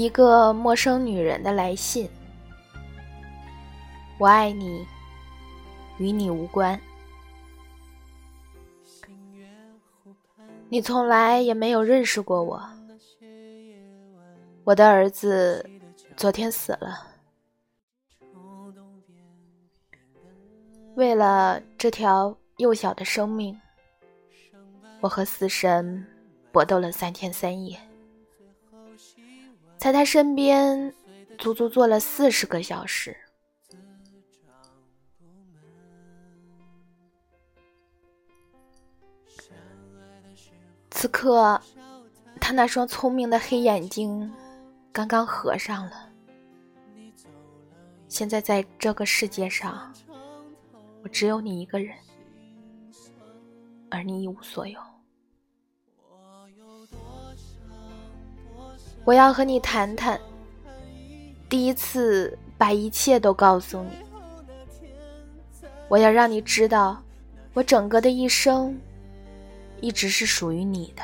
一个陌生女人的来信。我爱你，与你无关。你从来也没有认识过我。我的儿子昨天死了。为了这条幼小的生命，我和死神搏斗了三天三夜。在他身边，足足坐了四十个小时。此刻，他那双聪明的黑眼睛刚刚合上了。现在，在这个世界上，我只有你一个人，而你一无所有。我要和你谈谈，第一次把一切都告诉你。我要让你知道，我整个的一生一直是属于你的。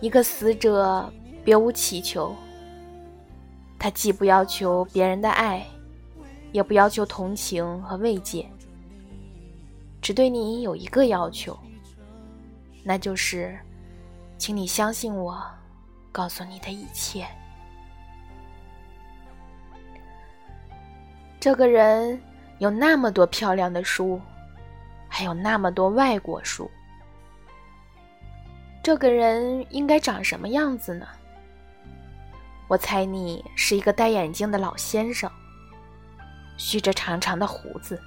一个死者别无祈求，他既不要求别人的爱，也不要求同情和慰藉，只对你有一个要求，那就是。请你相信我，告诉你的一切。这个人有那么多漂亮的书，还有那么多外国书。这个人应该长什么样子呢？我猜你是一个戴眼镜的老先生，蓄着长长的胡子，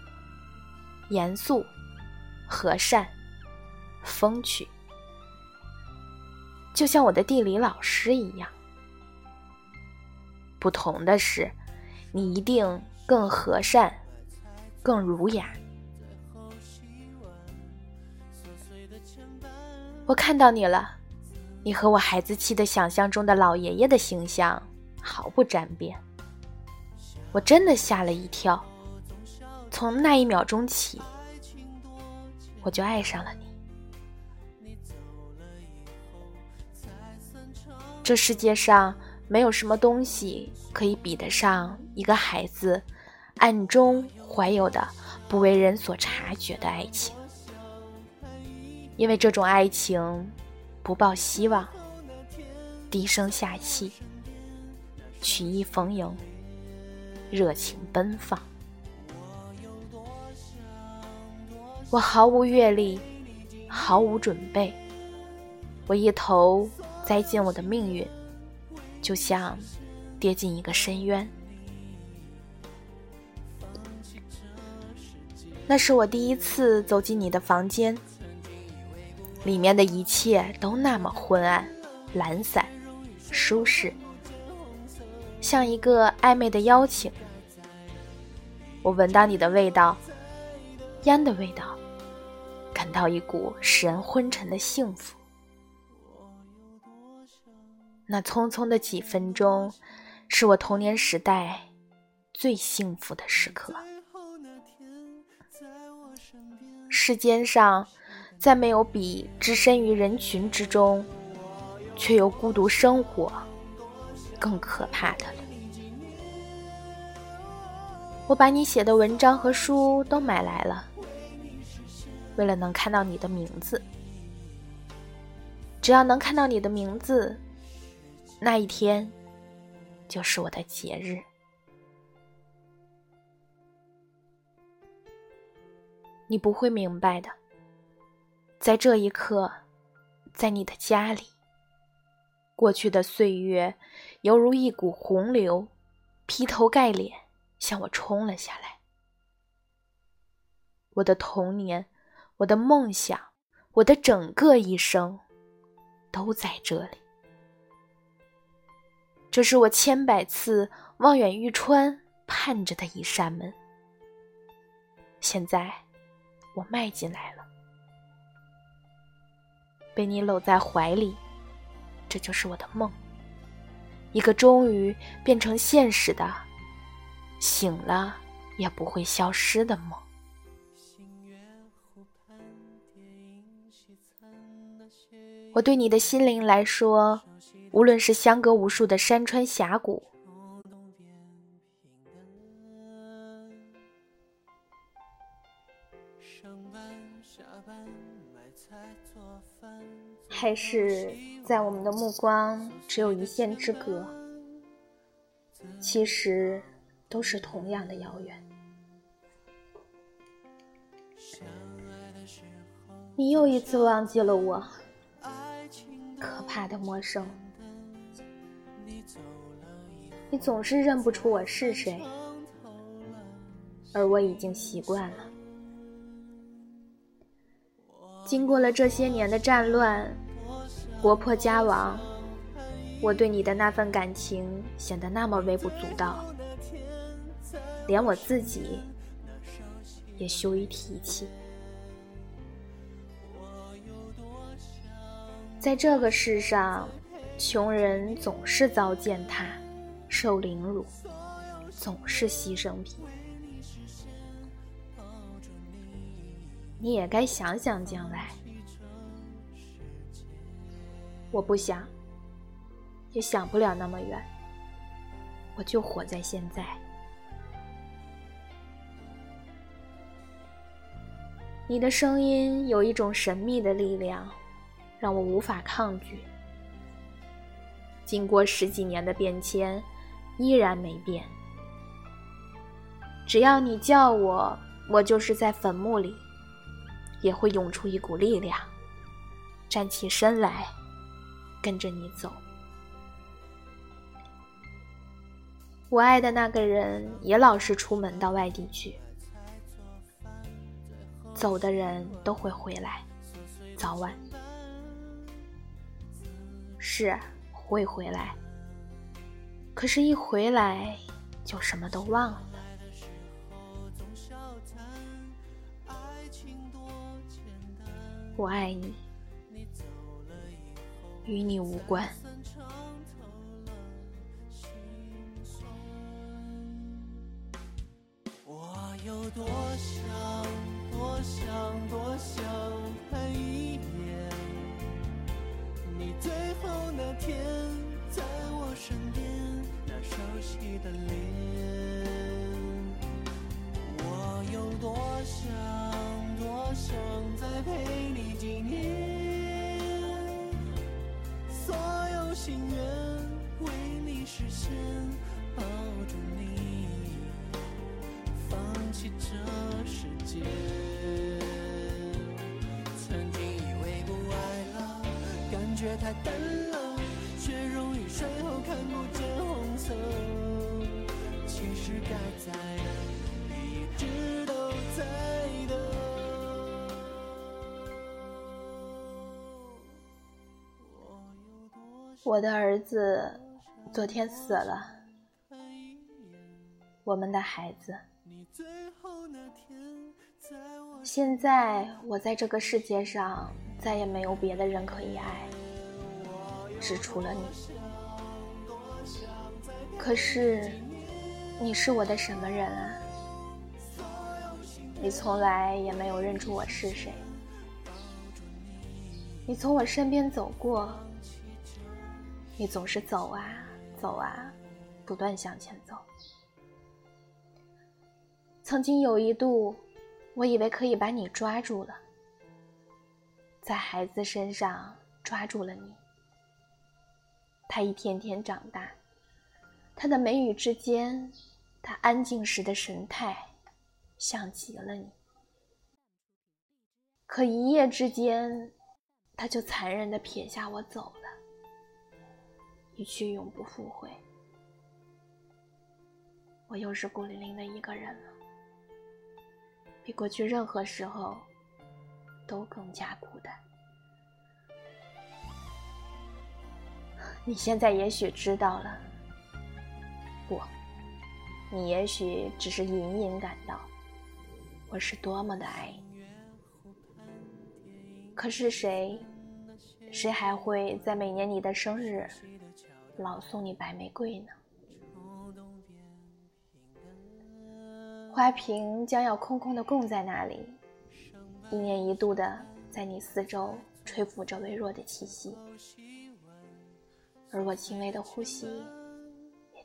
严肃、和善、风趣。就像我的地理老师一样，不同的是，你一定更和善，更儒雅。我看到你了，你和我孩子气的想象中的老爷爷的形象毫不沾边。我真的吓了一跳，从那一秒钟起，我就爱上了你。这世界上没有什么东西可以比得上一个孩子暗中怀有的不为人所察觉的爱情，因为这种爱情不抱希望，低声下气，曲意逢迎，热情奔放。我毫无阅历，毫无准备，我一头。栽进我的命运，就像跌进一个深渊。那是我第一次走进你的房间，里面的一切都那么昏暗、懒散、舒适，像一个暧昧的邀请。我闻到你的味道，烟的味道，感到一股使人昏沉的幸福。那匆匆的几分钟，是我童年时代最幸福的时刻。世间上，再没有比置身于人群之中，却又孤独生活更可怕的了。我把你写的文章和书都买来了，为了能看到你的名字。只要能看到你的名字。那一天，就是我的节日。你不会明白的，在这一刻，在你的家里，过去的岁月犹如一股洪流，劈头盖脸向我冲了下来。我的童年，我的梦想，我的整个一生，都在这里。这是我千百次望眼欲穿盼着的一扇门，现在我迈进来了，被你搂在怀里，这就是我的梦，一个终于变成现实的，醒了也不会消失的梦。我对你的心灵来说，无论是相隔无数的山川峡谷，还是在我们的目光只有一线之隔，其实都是同样的遥远。你又一次忘记了我，可怕的陌生。你总是认不出我是谁，而我已经习惯了。经过了这些年的战乱、国破家亡，我对你的那份感情显得那么微不足道，连我自己也羞于提起。在这个世上，穷人总是遭践踏、受凌辱，总是牺牲品。你也该想想将来。我不想，也想不了那么远。我就活在现在。你的声音有一种神秘的力量。让我无法抗拒。经过十几年的变迁，依然没变。只要你叫我，我就是在坟墓里，也会涌出一股力量，站起身来，跟着你走。我爱的那个人也老是出门到外地去，走的人都会回来，早晚。是会回来，可是，一回来就什么都忘了。我爱你，与你无关。我有多想，多想，多想看一眼你最后。那天，在我身边，熟悉的脸，我有多想，多想再陪你几年，所有心愿为你实现，抱住你，放弃这世界。曾经以为不爱了，感觉太淡了。最后看不见红色，其实该在的一直都在的。我的儿子昨天死了，我们的孩子。现在我在这个世界上再也没有别的人可以爱，只除了你。可是，你是我的什么人啊？你从来也没有认出我是谁。你从我身边走过，你总是走啊走啊，不断向前走。曾经有一度，我以为可以把你抓住了，在孩子身上抓住了你，他一天天长大。他的眉宇之间，他安静时的神态，像极了你。可一夜之间，他就残忍的撇下我走了，一去永不复回。我又是孤零零的一个人了，比过去任何时候都更加孤单。你现在也许知道了。不，你也许只是隐隐感到我是多么的爱你。可是谁，谁还会在每年你的生日老送你白玫瑰呢？花瓶将要空空的供在那里，一年一度的在你四周吹拂着微弱的气息，而我轻微的呼吸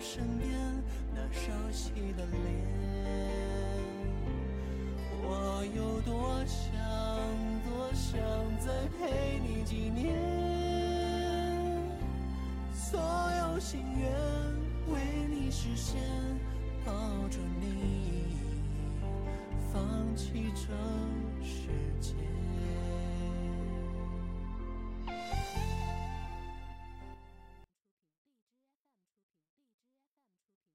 身边那熟悉的脸我有多想多想再陪你几年。所有心愿为你实现抱着你放弃这世界